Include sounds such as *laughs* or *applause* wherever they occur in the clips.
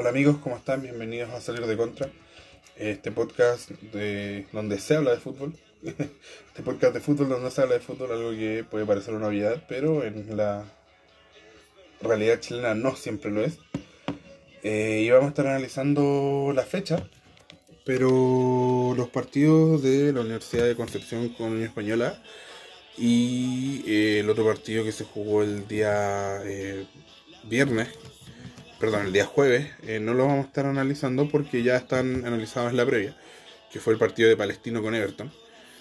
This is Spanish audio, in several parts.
Hola amigos, ¿cómo están? Bienvenidos a Salir de Contra, este podcast de donde se habla de fútbol. *laughs* Este podcast de fútbol donde se habla de fútbol, algo que puede parecer una novedad, pero en la realidad chilena no siempre lo es. Eh, y vamos a estar analizando la fecha, pero los partidos de la Universidad de Concepción con Unión Española y eh, el otro partido que se jugó el día eh, viernes, perdón, el día jueves, eh, no lo vamos a estar analizando porque ya están analizados en la previa, que fue el partido de Palestino con Everton.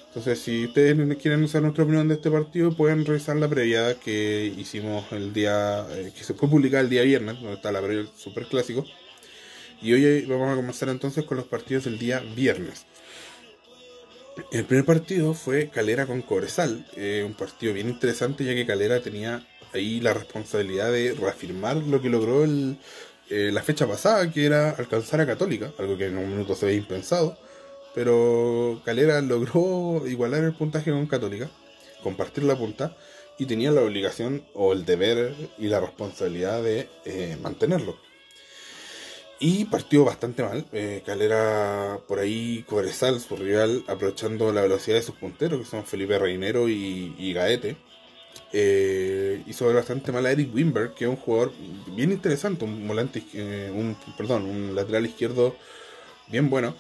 Entonces, si ustedes quieren usar nuestra opinión de este partido, pueden revisar la previa que hicimos el día, eh, que se fue publicada el día viernes, donde está la previa super clásico. Y hoy vamos a comenzar entonces con los partidos del día viernes. El primer partido fue Calera con Cobresal, eh, un partido bien interesante ya que Calera tenía ahí la responsabilidad de reafirmar lo que logró el, eh, la fecha pasada, que era alcanzar a Católica, algo que en un minuto se ve impensado, pero Calera logró igualar el puntaje con Católica, compartir la punta, y tenía la obligación o el deber y la responsabilidad de eh, mantenerlo. Y partió bastante mal. Eh, Calera por ahí, Cobresal, su rival, aprovechando la velocidad de sus punteros, que son Felipe Reinero y, y Gaete eh, hizo ver bastante mal a Eric Wimberg, que es un jugador bien interesante, un volante, eh, un, perdón, un lateral izquierdo bien bueno,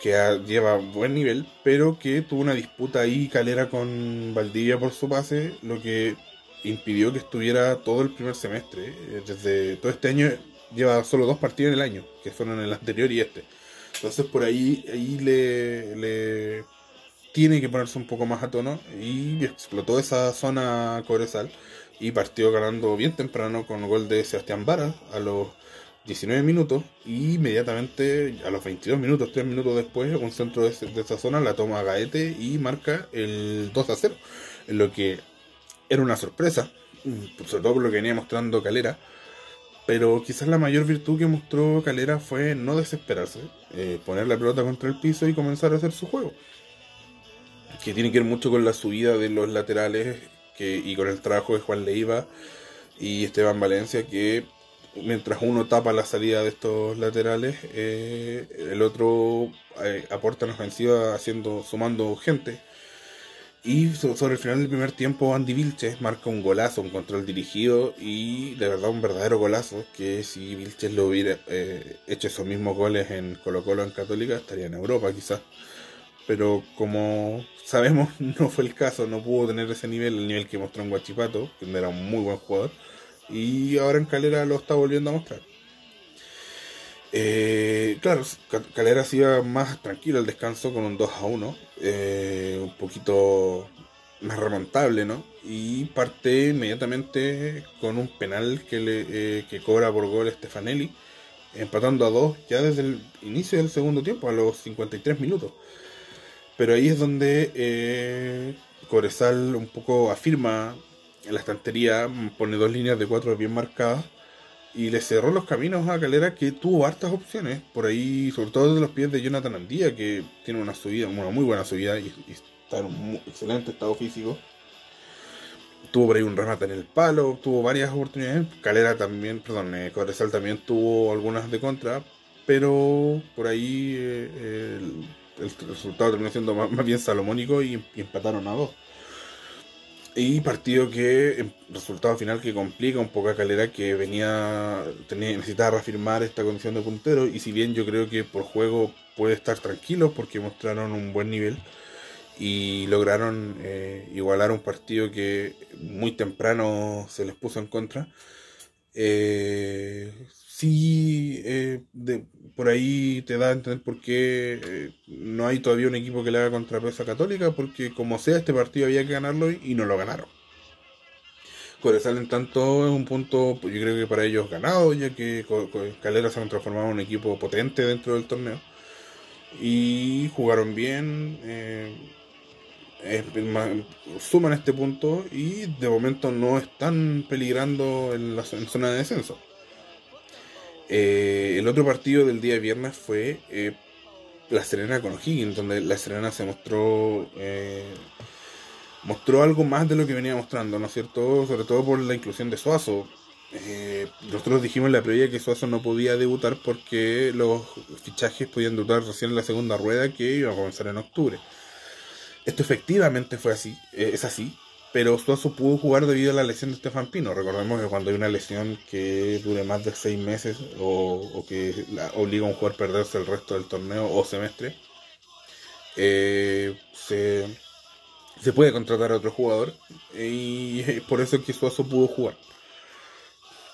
que lleva buen nivel, pero que tuvo una disputa ahí calera con Valdivia por su pase, lo que impidió que estuviera todo el primer semestre. Eh, desde todo este año lleva solo dos partidos en el año, que fueron el anterior y este. Entonces por ahí, ahí le, le tiene que ponerse un poco más a tono y explotó esa zona Cobresal y partió ganando bien temprano con el gol de Sebastián Vara a los 19 minutos y inmediatamente a los 22 minutos, 3 minutos después, un centro de, esa zona la toma Gaete y marca el 2 a 0, en lo que era una sorpresa, sobre todo por lo que venía mostrando Calera. Pero quizás la mayor virtud que mostró Calera fue no desesperarse, eh, poner la pelota contra el piso y comenzar a hacer su juego que tiene que ver mucho con la subida de los laterales que, y con el trabajo de Juan Leiva y Esteban Valencia, que mientras uno tapa la salida de estos laterales, eh, el otro eh, aporta en ofensiva haciendo, sumando gente. Y sobre el final del primer tiempo, Andy Vilches marca un golazo, un control dirigido y de verdad un verdadero golazo. Que si Vilches lo hubiera eh, hecho esos mismos goles en Colo Colo en Católica, estaría en Europa quizás pero como sabemos *laughs* no fue el caso, no pudo tener ese nivel, el nivel que mostró en Guachipato, que era un muy buen jugador, y ahora en Calera lo está volviendo a mostrar. Eh, claro, Calera se iba más tranquilo al descanso con un 2 a 1, eh, un poquito más remontable, ¿no? Y parte inmediatamente con un penal que, le, eh, que cobra por gol Stefanelli, empatando a 2 ya desde el inicio del segundo tiempo, a los 53 minutos. Pero ahí es donde eh, un poco afirma en la estantería, pone dos líneas de cuatro bien marcadas y le cerró los caminos a Calera que tuvo hartas opciones. Por ahí, sobre todo desde los pies de Jonathan Andía, que tiene una subida, una muy buena subida y, está en un excelente estado físico. Tuvo por ahí un remate en el palo, tuvo varias oportunidades. Calera también, perdón, eh, también tuvo algunas de contra, pero por ahí eh, resultado terminó siendo más, bien salomónico y, empataron a dos. Y partido que, resultado final que complica un poco a Calera que venía, tenía, necesitaba reafirmar esta condición de puntero y si bien yo creo que por juego puede estar tranquilo porque mostraron un buen nivel y lograron eh, igualar un partido que muy temprano se les puso en contra. Eh, sí, eh, por ahí te da a entender por qué eh, no hay todavía un equipo que le haga contrapeso a Católica, porque como sea, este partido había que ganarlo y, no lo ganaron. Corezal, en tanto, es un punto, pues, yo creo que para ellos ganado, ya que Calera se han transformado en un equipo potente dentro del torneo. Y jugaron bien, eh, suman este punto y de momento no están peligrando en la en zona de descenso. Eh, el otro partido del día de viernes fue eh, La Serena con O'Higgins, donde La Serena se mostró eh, mostró algo más de lo que venía mostrando, ¿no es cierto? Sobre todo por la inclusión de Suazo. eh, nosotros dijimos en la previa que Suazo no podía debutar porque los fichajes podían debutar recién en la segunda rueda que iba a comenzar en octubre. Esto efectivamente fue así, eh, es así, pero Suazo pudo jugar debido a la lesión de Estefan Pino. Recordemos que cuando hay una lesión que dure más de seis meses o, que obliga a un jugador a perderse el resto del torneo o semestre, eh, se, puede contratar a otro jugador y por eso es que Suazo pudo jugar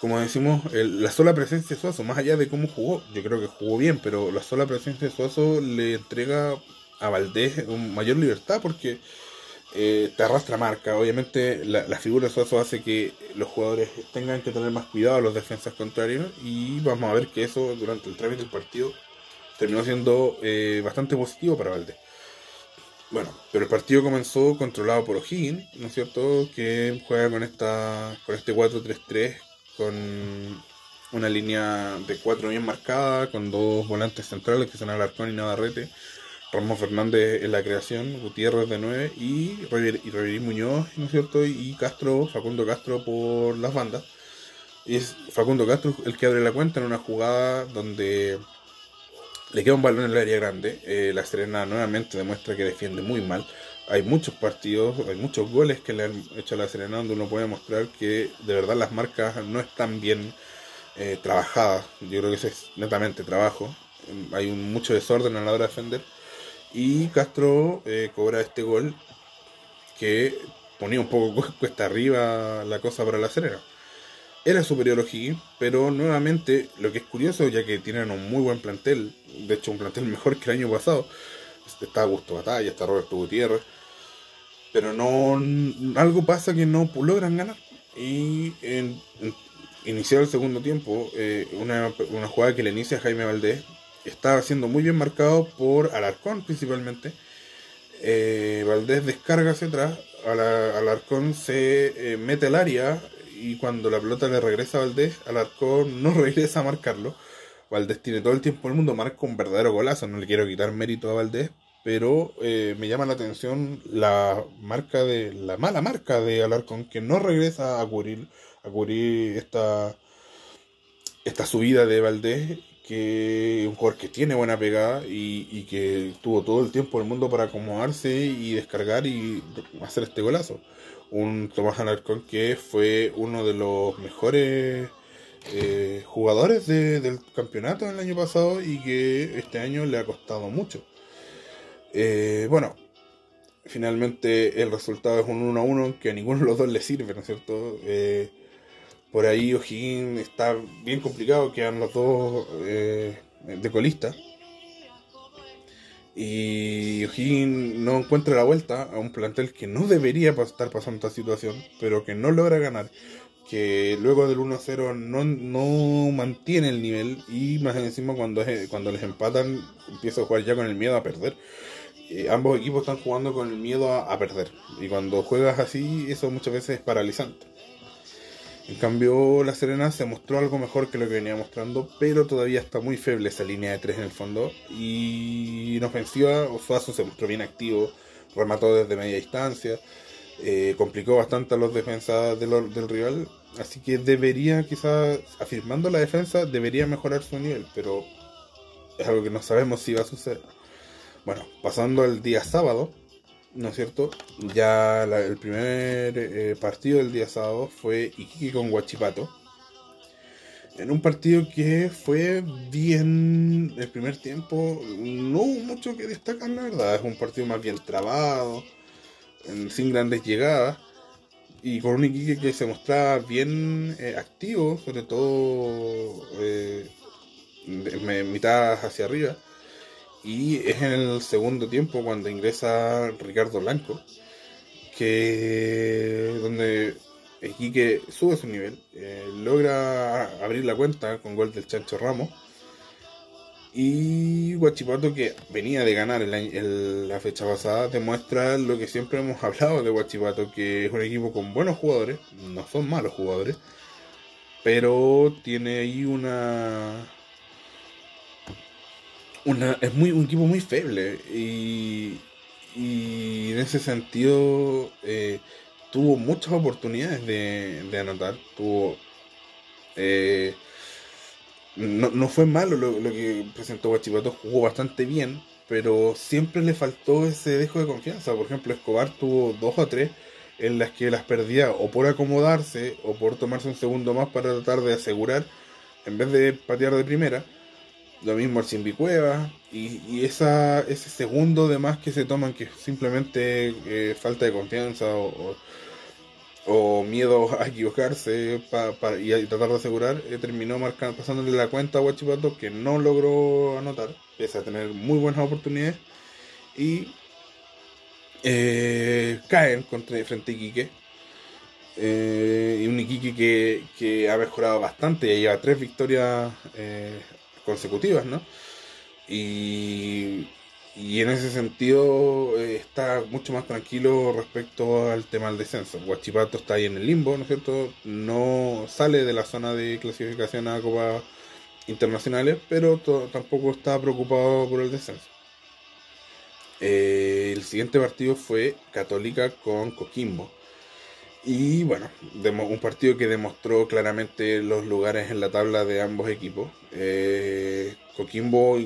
como decimos, la sola presencia de Suazo, más allá de cómo jugó, yo creo que jugó bien, pero la sola presencia de Suazo le entrega a Valdés mayor libertad porque eh, te arrastra marca. Obviamente la, figura de Suazo hace que los jugadores tengan que tener más cuidado a los defensas contrarios y vamos a ver que eso durante el trámite del partido terminó siendo eh, bastante positivo para Valdés. Bueno, pero el partido comenzó controlado por O'Higgins, ¿no es cierto? Que juega con esta con este 4-3-3 con una línea de cuatro bien marcada, con dos volantes centrales que son Alarcón y Navarrete, Ramos Fernández en la creación, Gutiérrez de 9 y Riverí Muñoz, ¿no es cierto? Y Castro, Facundo Castro por las bandas. Es Facundo Castro el que abre la cuenta en una jugada donde le queda un balón en el área grande. Eh, la Serena nuevamente demuestra que defiende muy mal hay muchos partidos, hay muchos goles que le han hecho a la Serena donde uno puede mostrar que de verdad las marcas no están bien eh, trabajadas. Yo creo que eso es netamente trabajo. Hay mucho desorden a la hora de defender. Y Castro eh, cobra este gol que ponía un poco cuesta arriba la cosa para la Serena. Era superior O'Higgins, pero nuevamente lo que es curioso, ya que tienen un muy buen plantel, de hecho un plantel *laughs* mejor que el año pasado, está Augusto Batalla, está Roberto Gutiérrez, pero no algo pasa que no logran ganar. Y en, iniciar el segundo tiempo, eh, una, jugada que le inicia Jaime Valdés estaba siendo muy bien marcado por Alarcón principalmente. Eh, Valdés descarga hacia atrás, Alarcón se eh, mete al área y cuando la pelota le regresa a Valdés, Alarcón *laughs* no regresa a marcarlo. Valdés tiene todo el tiempo el mundo, marca un verdadero golazo, no le quiero quitar mérito a Valdés, pero eh, me llama la atención la marca de la mala marca de Alarcón que no regresa a cubrir a cubrir esta esta subida de Valdés que un jugador que tiene buena pegada y, que tuvo todo el tiempo del mundo para acomodarse y descargar y hacer este golazo un Tomás Alarcón que fue uno de los mejores eh, jugadores del campeonato el año pasado y que este año le ha costado mucho eh, bueno, finalmente el resultado es un 1 a 1 que a ninguno de los dos le sirve, ¿no es cierto? Eh, por ahí O'Higgins está bien complicado, quedan los dos eh, de colista. Y O'Higgins no encuentra la vuelta a un plantel que no debería estar pasando esta situación, pero que no logra ganar. Que luego del 1-0 no, no mantiene el nivel y más encima cuando, cuando les empatan empieza a jugar ya con el miedo a perder. Eh, ambos equipos están jugando con el miedo a, perder. Y cuando juegas así, eso muchas veces es paralizante. En cambio, La Serena se mostró algo mejor que lo que venía mostrando, pero todavía está muy feble esa línea de tres en el fondo. Y en ofensiva, Osuazo se mostró bien activo, remató desde media distancia, eh, complicó bastante a los defensas del rival. Así que debería, quizás, afirmando la defensa, debería mejorar su nivel, pero es algo que no sabemos si va a suceder. Bueno, pasando al día sábado, ¿no es cierto? Ya el primer eh, partido del día sábado fue Iquique con Guachipato. En un partido que fue bien el primer tiempo, no hubo mucho que destacar, la verdad. Es un partido más bien trabado, sin grandes llegadas. Y con un Iquique que se mostraba bien eh, activo, sobre todo eh, mitad hacia arriba y es en el segundo tiempo cuando ingresa Ricardo Blanco, que donde Iquique sube su nivel, eh, logra abrir la cuenta con gol del Chancho Ramos. Y Guachipato, que venía de ganar el, la fecha pasada, demuestra lo que siempre hemos *laughs* hablado de Guachipato, que es un equipo con buenos jugadores, no son malos jugadores, pero tiene ahí una, es muy un equipo muy feble y, y en ese sentido eh, tuvo muchas oportunidades de, anotar tuvo Eh, no, no, fue malo lo, lo que presentó Guachipato, jugó bastante bien, pero siempre le faltó ese dejo de confianza. Por ejemplo, Escobar tuvo dos o tres en las que las perdía o por acomodarse o por tomarse un segundo más para tratar de asegurar en vez de patear de primera. Lo mismo el Simbicueva y, ese segundo de más que se toman que simplemente eh, falta de confianza o, miedo a equivocarse y, tratar de asegurar, eh, terminó marcando, pasándole la cuenta a Huachipato que no logró anotar, pese a tener muy buenas oportunidades. Y eh, caen contra, frente a Iquique. Y un Iquique que, que, ha mejorado bastante, ya lleva tres victorias eh, consecutivas, ¿no? Y, y, en ese sentido eh, está mucho más tranquilo respecto al tema del descenso. Guachipato está ahí en el limbo, ¿no es cierto? No sale de la zona de clasificación a Copa internacionales, pero tampoco está preocupado por el descenso. Eh, el siguiente partido fue Católica con Coquimbo. Y bueno, un partido que demostró claramente los lugares en la tabla de ambos equipos. Eh, Coquimbo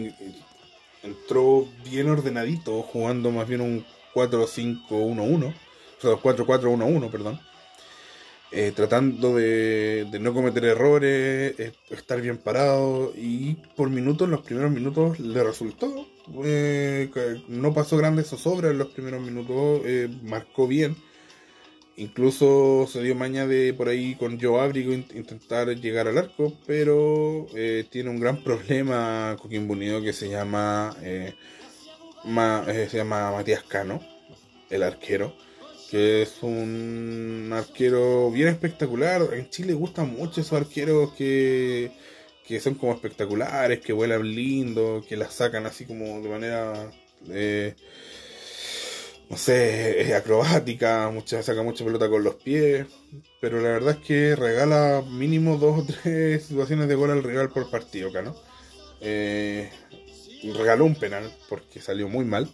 entró bien ordenadito, jugando más bien un 4-5-1-1, o sea, 4-4-1-1, perdón. Eh, tratando de, no cometer errores, estar bien parado y por minutos, en los primeros minutos le resultó. Eh, no pasó grandes zozobras en los primeros minutos, eh, marcó bien. Incluso se dio maña de por ahí con Joe Abrigo intentar llegar al arco, pero tiene un gran *laughs* problema Coquimbo Unido que se llama, se llama Matías Cano, el arquero que es un arquero bien espectacular. En Chile gustan mucho esos arqueros que, que son como espectaculares, que vuelan lindo, que las sacan así como de manera, eh, no sé, acrobática, muchas saca mucha pelota con los pies, pero la verdad es que regala mínimo dos o tres situaciones de gol al rival por partido ¿no? Eh, regaló un penal porque salió muy mal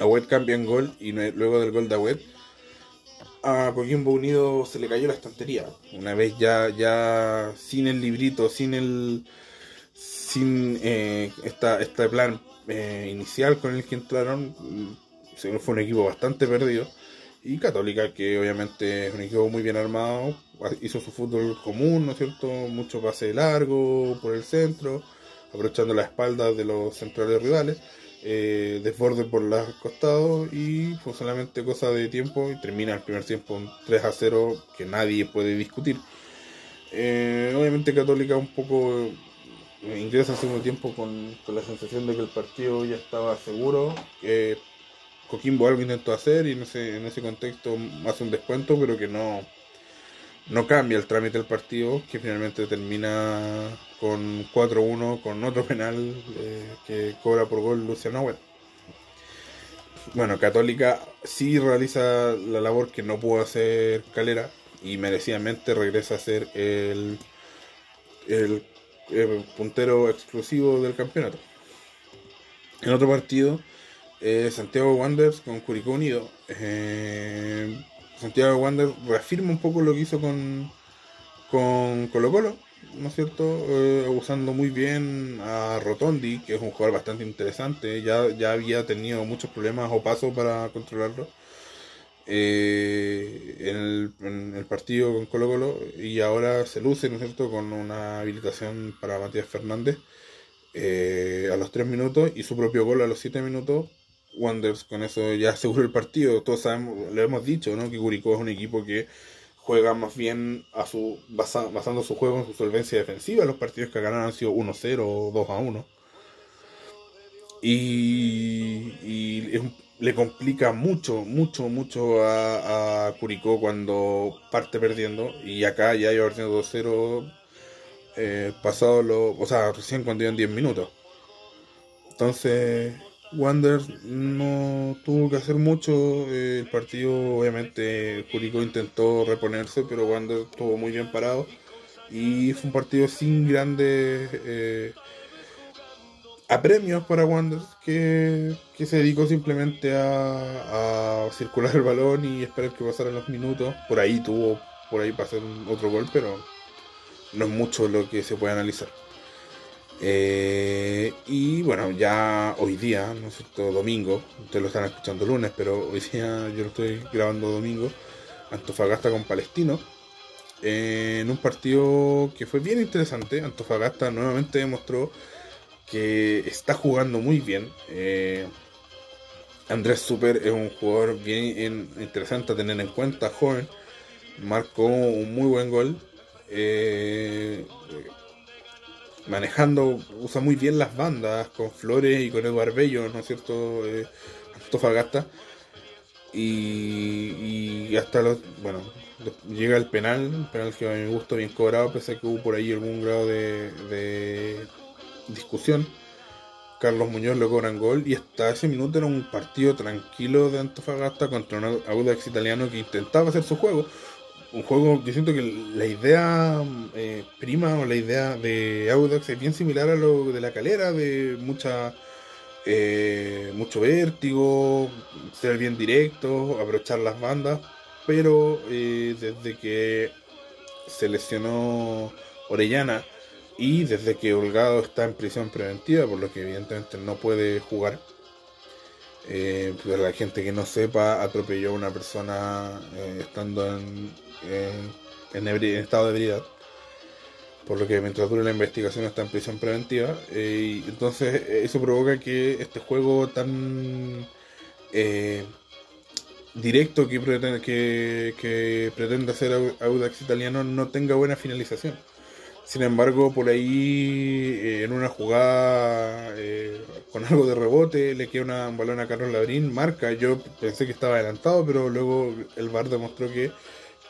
Agüet cambia en gol y luego del gol de Agüet a Coquimbo Unido se le cayó la estantería. Una vez ya, ya sin el librito, sin el sin eh, esta, este plan eh, inicial con el que entraron, fue un equipo bastante perdido. Y Católica, que obviamente es un equipo muy bien armado, hizo su fútbol común, ¿no es cierto? Mucho pase largo por el centro, aprovechando la espalda de los centrales rivales eh, desborde por los costados y fue solamente cosa de tiempo y termina el primer tiempo un 3 a 0 que nadie puede discutir. Eh, obviamente Católica un poco eh, ingresa al segundo tiempo con, la sensación de que el partido ya estaba seguro. Coquimbo algo intentó hacer y en ese, en ese contexto hace un descuento, pero que no, no cambia el trámite del partido, que finalmente termina con 4-1, con otro penal eh, que cobra por gol Luciano Agüet. Bueno, Católica sí realiza la labor que no pudo hacer Calera y merecidamente regresa a ser el, el, puntero exclusivo del campeonato. En otro partido, eh, Santiago Wanderers con Curicó Unido. Eh, Santiago Wander reafirma un poco lo que hizo con, con Colo Colo, ¿no es cierto? Eh, usando muy bien a Rotondi, que es un jugador bastante interesante, ya, ya había tenido muchos problemas o pasos para controlarlo. Eh, en, el, partido con Colo Colo y ahora se luce, ¿no es cierto?, con una habilitación para Matías Fernández a los 3 minutos y su propio gol a los 7 minutos Wanderers con eso ya *laughs* aseguró el partido. Todos sabemos, le hemos dicho, ¿no? Que Curicó es un equipo que juega más bien a su basando su juego en su solvencia defensiva. Los partidos que ganaron han sido 1-0 o 2-1. Y, y le complica mucho, mucho, mucho a, Curicó cuando parte perdiendo. Y acá ya iba perdiendo 2-0 eh, pasado lo, o sea, recién cuando iban 10 minutos. Entonces, Wander no tuvo que hacer mucho. el partido, obviamente, Curicó intentó reponerse, pero Wander estuvo muy bien parado. Y fue un partido sin grandes eh, apremios para Wander, que, se dedicó simplemente a, circular el balón y esperar que pasaran los minutos. Por ahí tuvo, por ahí pasar otro gol, pero no es mucho lo que se puede analizar. Eh, y bueno, ya hoy día, ¿no es cierto? Domingo, ustedes lo están escuchando lunes, pero hoy día yo lo estoy grabando domingo, Antofagasta con Palestino, en un partido que fue bien interesante. Antofagasta nuevamente demostró que está jugando muy bien. Eh, Andrés Super es un jugador bien interesante a tener en cuenta, joven, marcó un muy buen gol. Eh, manejando, usa muy bien las bandas con Flores y con Eduardo Bello, ¿no es cierto? Eh, Antofagasta. Y, y, hasta los, bueno, llega el penal, penal que a mí me gustó bien cobrado, pese a que hubo por ahí algún grado de, de discusión. Carlos Muñoz lo cobran gol y hasta ese minuto era un partido tranquilo de Antofagasta contra un Audax italiano que intentaba hacer su juego un juego, yo siento que la idea eh, prima o la idea de Audax es bien similar a lo de la calera, de mucha eh, mucho vértigo, ser bien directo, aprovechar las bandas, pero eh, desde que se lesionó Orellana y desde que Holgado está en prisión preventiva, por lo que evidentemente no puede jugar, eh, pues la gente que no sepa atropelló a una persona estando en, en, estado de ebriedad. Por lo que mientras dure la investigación está en prisión preventiva. Eh, y entonces eso provoca que este juego tan eh, directo que pretende, que, que pretende hacer Audax Italiano no tenga buena finalización. Sin embargo, por ahí eh, en una jugada con algo de rebote le queda una, un balón a Carlos Labrín, marca. Yo pensé que estaba adelantado, pero luego el VAR demostró que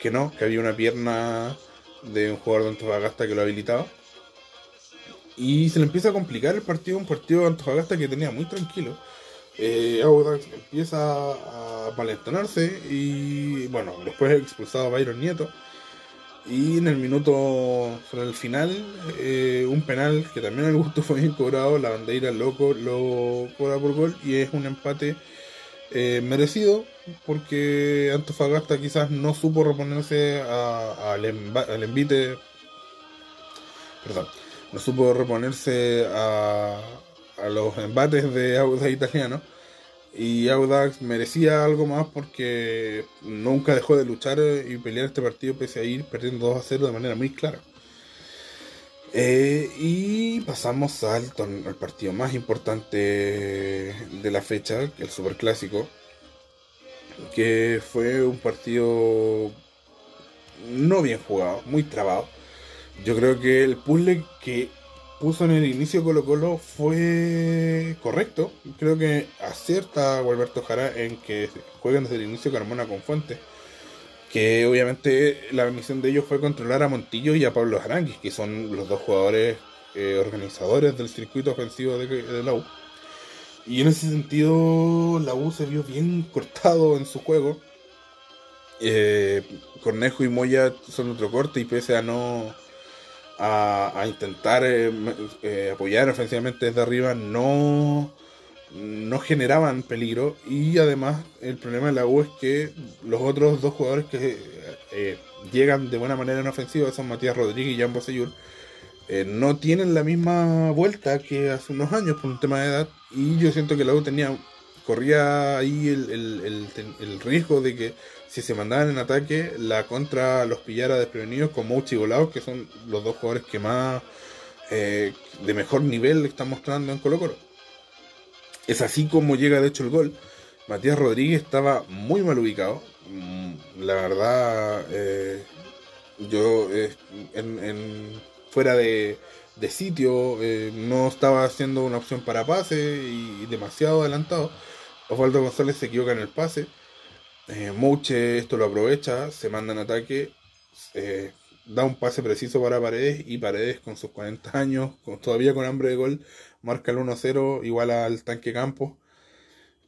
que no, que había una pierna de un jugador de Antofagasta que lo habilitaba. Y se le empieza a complicar el partido, un partido de Antofagasta que tenía muy tranquilo. Eh, Audax empieza a palentonarse y bueno, después expulsado a Byron Nieto. Y en el minuto, sobre el final, eh, un penal que también al gusto *laughs* fue bien cobrado, la bandera loco lo cobra por gol y es un empate eh, merecido porque Antofagasta quizás no supo reponerse al envite, perdón, no supo reponerse a, a los embates de Audax italiano y Audax merecía algo más porque nunca dejó de luchar y pelear este partido pese a ir perdiendo 2 a 0 de manera muy clara. Eh, y pasamos al, al, partido más importante de la fecha, el Superclásico, que fue un partido no bien jugado, muy trabado. Yo creo que el puzzle que puso en el inicio Colo Colo fue correcto. Creo que acierta Alberto Jara en que jueguen desde el inicio Carmona con Fuentes que obviamente la misión de ellos fue controlar a Montillo y a Pablo Aranguis, que son los dos jugadores eh, organizadores del circuito ofensivo de, la U. Y en ese sentido, la U se vio bien cortado en su juego. Eh, Cornejo y Moya son otro corte y pese a no a, intentar eh, apoyar ofensivamente desde arriba, no no generaban peligro. Y además el problema de la U es que los otros dos jugadores que eh, llegan de buena manera en ofensiva son Matías Rodríguez y Jan Bosellur eh, no tienen la misma vuelta que hace unos años por un tema de edad. Y yo siento que la U tenía corría ahí el, riesgo de que si se mandaban en ataque la contra los pillara desprevenidos con Mouchi y Volados que son los dos jugadores que más eh, de mejor nivel están mostrando en Colo Colo es así como llega de hecho el gol. Matías Rodríguez estaba muy mal ubicado. Mm, la verdad, eh, yo eh, en, fuera de, sitio eh, no estaba haciendo una opción para pase y, demasiado adelantado. Osvaldo González se equivoca en el pase. Mouche esto lo aprovecha, se manda en ataque, da un pase preciso para Paredes y Paredes con sus 40 años, todavía con hambre de gol, marca el 1-0 igual al tanque campo.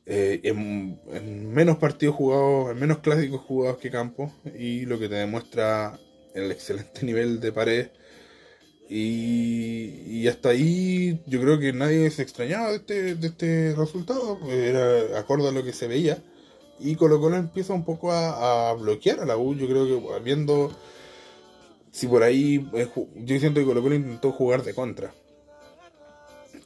Eh, en, menos partidos jugados, en menos clásicos jugados que campo y lo que te demuestra el excelente nivel de pared. Y, hasta ahí yo creo que nadie se extrañaba de este, de este resultado, era acorde a lo que se veía. Y Colo Colo empieza un poco a, bloquear a la U, yo creo que viendo si por ahí yo siento que Colo Colo intentó jugar de contra.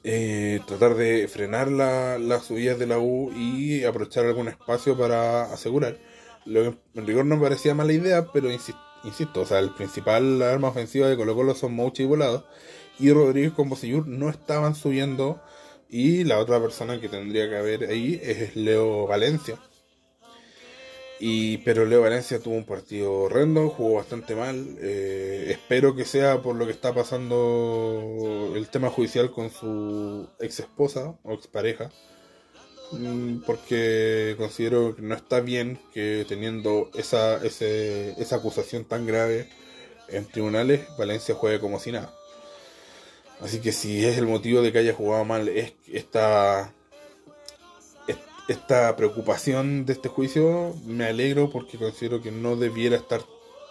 Eh, tratar de frenar las la subidas de la U y aprovechar algún espacio para asegurar. Lo que en rigor no me parecía mala idea, pero insisto, o sea, el principal arma ofensiva de Colo Colo son Mouche y Volado. Y Rodríguez con Bocellur no estaban subiendo. Y la otra persona que tendría que haber ahí es Leo Valencia y, pero Leo Valencia tuvo un partido horrendo, jugó bastante mal. Eh, espero que sea por lo que está pasando el tema judicial con su ex esposa o ex pareja. Mm, porque considero que no está bien que teniendo esa, esa acusación tan grave en tribunales, Valencia juegue como si nada. Así que si es el motivo de que haya jugado mal es esta esta preocupación de este juicio me alegro porque considero que no debiera estar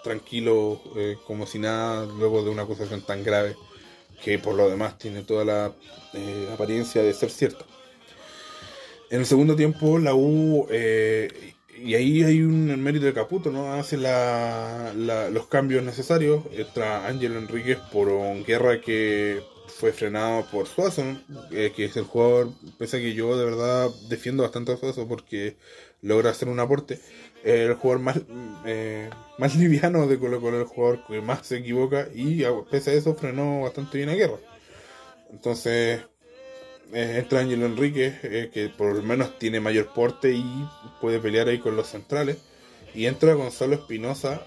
tranquilo eh, como si nada luego de una acusación tan grave que por lo demás tiene toda la eh, apariencia de ser cierta. En el segundo tiempo la U, eh, y ahí hay un mérito de Caputo, ¿no? Hace los cambios necesarios. Entra Ángel Enríquez por guerra que fue frenado por Suazo, eh, que es el jugador, pese a que yo de verdad defiendo bastante a Suazo porque logra hacer un aporte, el jugador más, eh, más *laughs* liviano de Colo Colo, el jugador que más se equivoca y pese a eso frenó bastante bien a Guerra. Entonces eh, entra Ángelo Enrique, que por lo menos tiene mayor porte y puede pelear ahí con los centrales. Y entra Gonzalo Espinosa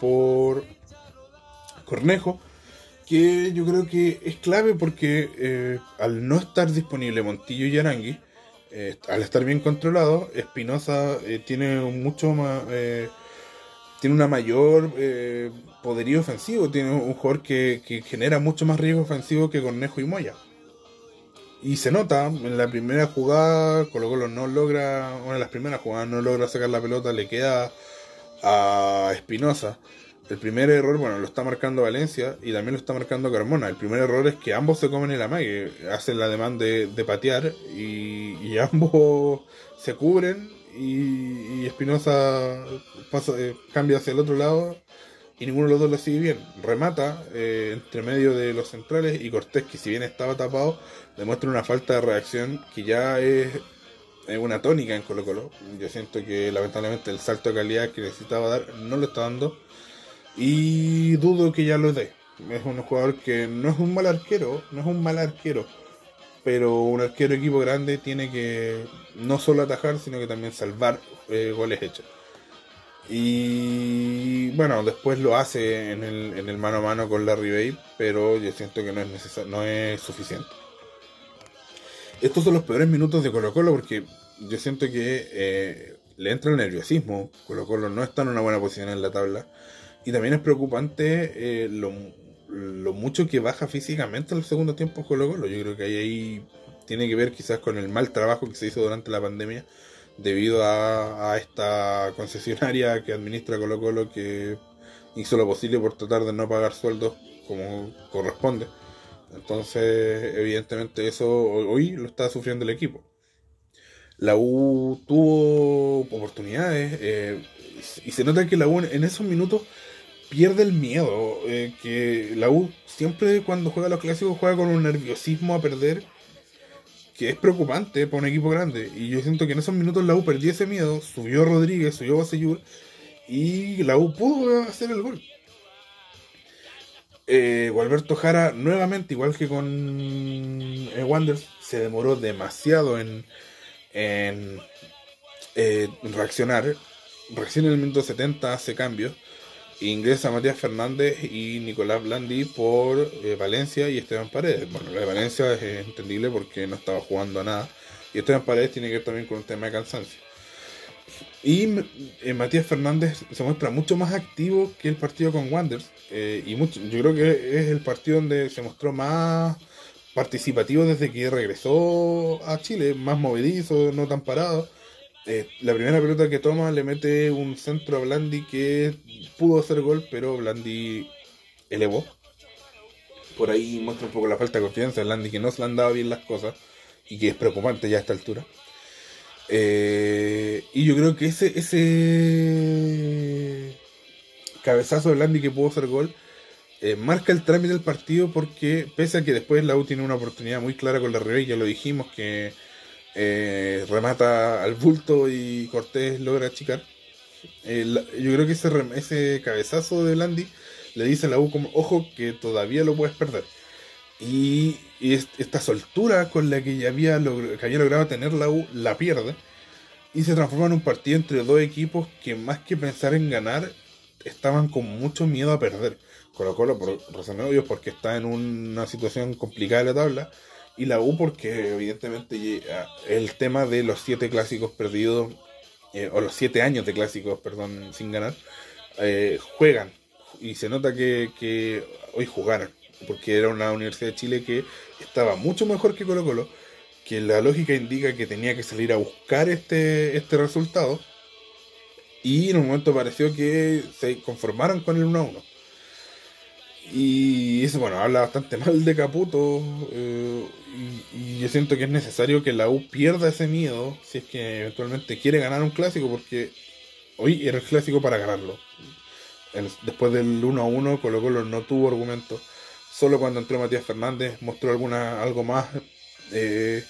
por Cornejo que yo creo que es clave porque eh, al no estar disponible Montillo y Arangui, eh, al estar bien controlado, Espinosa eh, tiene mucho más, tiene una mayor poderío ofensivo, tiene un jugador que, genera mucho más riesgo ofensivo que Cornejo y Moya. Y se nota, en la primera jugada, Colo Colo no logra, una de las primeras jugadas no logra sacar la pelota, le queda a Espinosa. El primer error, bueno, lo está marcando Valencia y también lo está marcando Carmona. El primer error es que ambos se comen el amague, hacen la demanda de, patear y, *laughs* ambos se cubren y, Espinosa eh, cambia hacia el otro lado y ninguno de los dos lo sigue bien. Remata eh, entre medio de los centrales y Cortés, que si bien estaba tapado, demuestra una falta de reacción que ya es, es una tónica en Colo Colo. Yo siento que lamentablemente el salto de calidad que necesitaba dar no lo está dando y dudo que ya lo dé. Es un jugador que no es un mal arquero, no es un mal arquero. Pero un arquero equipo grande tiene que no solo atajar, sino que también salvar eh, goles hechos. Y bueno, después lo hace en el, en el mano a mano con Larry Bay, pero yo siento que no es, necesario, no es suficiente. Estos son los peores minutos de Colo Colo porque yo siento que eh, le entra el nerviosismo. Colo Colo no está en una buena posición en la tabla. Y también es preocupante eh, lo, mucho que baja físicamente en el segundo tiempo Colo Colo. Yo creo que ahí, tiene que ver quizás con el mal trabajo que se hizo durante la pandemia debido a, esta concesionaria que administra Colo Colo que hizo lo posible por tratar de no pagar sueldos como corresponde. Entonces, evidentemente eso hoy lo está sufriendo el equipo. La U tuvo oportunidades eh, y se nota que la U en esos minutos pierde el miedo. Eh, que la U siempre cuando juega los clásicos juega con un nerviosismo a perder que es preocupante para un equipo grande. Y yo siento que en esos minutos la U perdió ese miedo, subió Rodríguez, subió Baseyur y la U pudo hacer el gol. Eh, Gualberto Jara nuevamente, igual que con eh, Wanders, se demoró demasiado en, en, eh, reaccionar. Recién en el minuto 70 hace cambios ingresa Matías Fernández y Nicolás Blandi por eh, Valencia y Esteban Paredes. Bueno, lo de Valencia es entendible porque no estaba jugando a nada. Y Esteban Paredes tiene que ver también con un tema de cansancio. Y eh, Matías Fernández se muestra mucho más activo que el partido con Wanderers. Eh, y yo creo que es el partido donde se mostró más participativo desde que regresó a Chile, más movedizo, no tan parado. Eh, la primera pelota que toma le mete un centro a Blandi que pudo hacer gol, pero Blandi elevó. Por ahí muestra un poco la falta de confianza de Blandi, que no se le han dado bien las cosas y que es preocupante ya a esta altura. Eh, y yo creo que ese, ese cabezazo de Blandi que pudo hacer gol, eh, marca el trámite del partido porque pese a que después la U tiene una oportunidad muy clara con la Ribey, ya lo dijimos, que eh, remata al bulto y Cortés logra achicar. yo creo que ese, ese cabezazo de Blandi le dice a la U como, ojo que todavía lo puedes perder. Y, esta soltura con la que, ya había logrado tener la U la pierde y se transforma en un partido entre dos equipos que más que pensar en ganar estaban con mucho miedo a perder. Colo Colo por razones obvias porque está en una situación complicada de la tabla y la U porque evidentemente el tema de los siete clásicos perdidos eh, o los siete años de clásicos perdón sin ganar eh, juegan y se nota que, que hoy jugaron porque era una Universidad de Chile que estaba mucho mejor que Colo Colo que la lógica indica que tenía que salir a buscar este, este resultado. Y en un momento pareció que se conformaron con el 1 a 1. Y eso, bueno, habla bastante mal de Caputo. Eh, y, yo siento que es necesario que la U pierda ese miedo si es que eventualmente quiere ganar un clásico, porque hoy era el clásico para ganarlo. después del 1 a 1, Colo Colo no tuvo argumento. Solo cuando entró Matías Fernández mostró alguna algo más eh,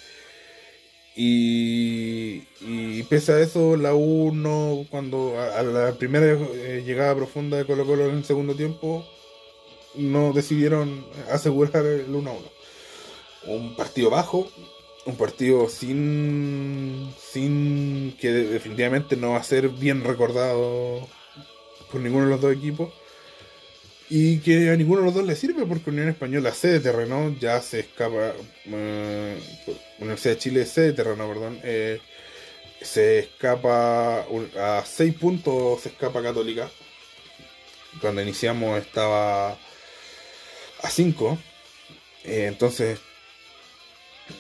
y, pese a eso, la U no, cuando a, la primera eh, llegada profunda de Colo Colo en el segundo tiempo, no decidieron asegurar el 1 1. Un partido bajo, un partido sin, sin que definitivamente no va a ser bien recordado por ninguno de los dos equipos y que a ninguno de los dos le sirve porque Unión Española de terreno ya se escapa uh, Universidad de Chile de terreno perdón eh, se escapa a 6 puntos se escapa Católica cuando iniciamos estaba a 5 eh, entonces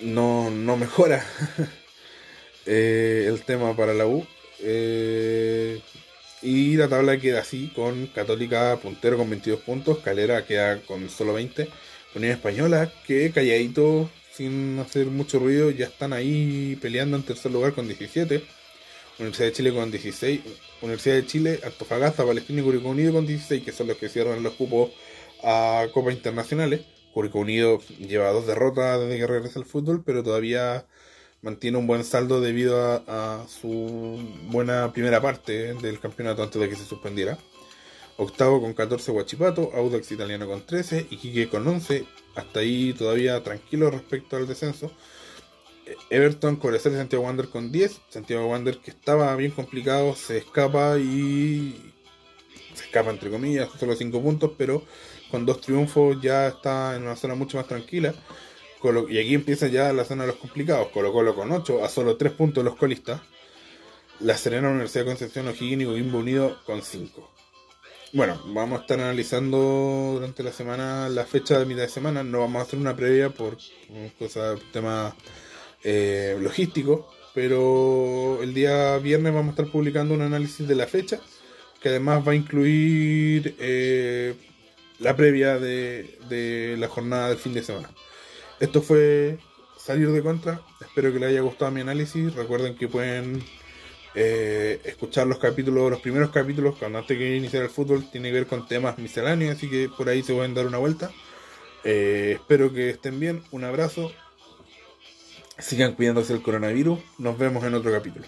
no, no mejora *laughs* eh, el tema para la U eh, y la tabla queda así, con Católica puntero con 22 puntos, Calera queda con solo 20, Unión Española que calladito, sin hacer mucho ruido, ya están ahí peleando en tercer lugar con 17, Universidad de Chile con 16, Universidad de Chile, Antofagasta, Palestina y Curicó Unido con 16, que son los que cierran los cupos a Copas Internacionales. Curicó Unido lleva dos derrotas desde que regresa al fútbol, pero todavía mantiene un buen saldo debido a, su buena primera parte del campeonato antes de que se suspendiera. Octavo con 14 Guachipato, Audax Italiano con 13, Iquique con 11, hasta ahí todavía tranquilo respecto al descenso. Everton, y Santiago Wander con 10. Santiago Wander que estaba bien complicado, se escapa y se escapa entre comillas, solo 5 puntos, pero con dos triunfos ya está en una zona mucho más tranquila y aquí empieza ya la zona de los complicados. Colo Colo con 8, a solo 3 puntos los colistas. La Serena Universidad de Concepción, O'Higgins y Coquimbo Unido con 5. Bueno, vamos a estar analizando durante la semana la fecha de mitad de semana. No vamos a hacer una previa por cosas, tema eh, logístico. Pero el día viernes vamos a estar publicando un análisis de la fecha. Que además va a incluir eh, la previa de la jornada del fin de semana. Esto fue salir de contra. Espero que les haya gustado mi análisis. Recuerden que pueden eh, escuchar los capítulos, los primeros capítulos, cuando antes que iniciar el fútbol, tiene que ver con temas misceláneos, así que por ahí se pueden dar una vuelta. Eh, espero que estén bien. Un abrazo. Sigan cuidándose del coronavirus. Nos vemos en otro capítulo.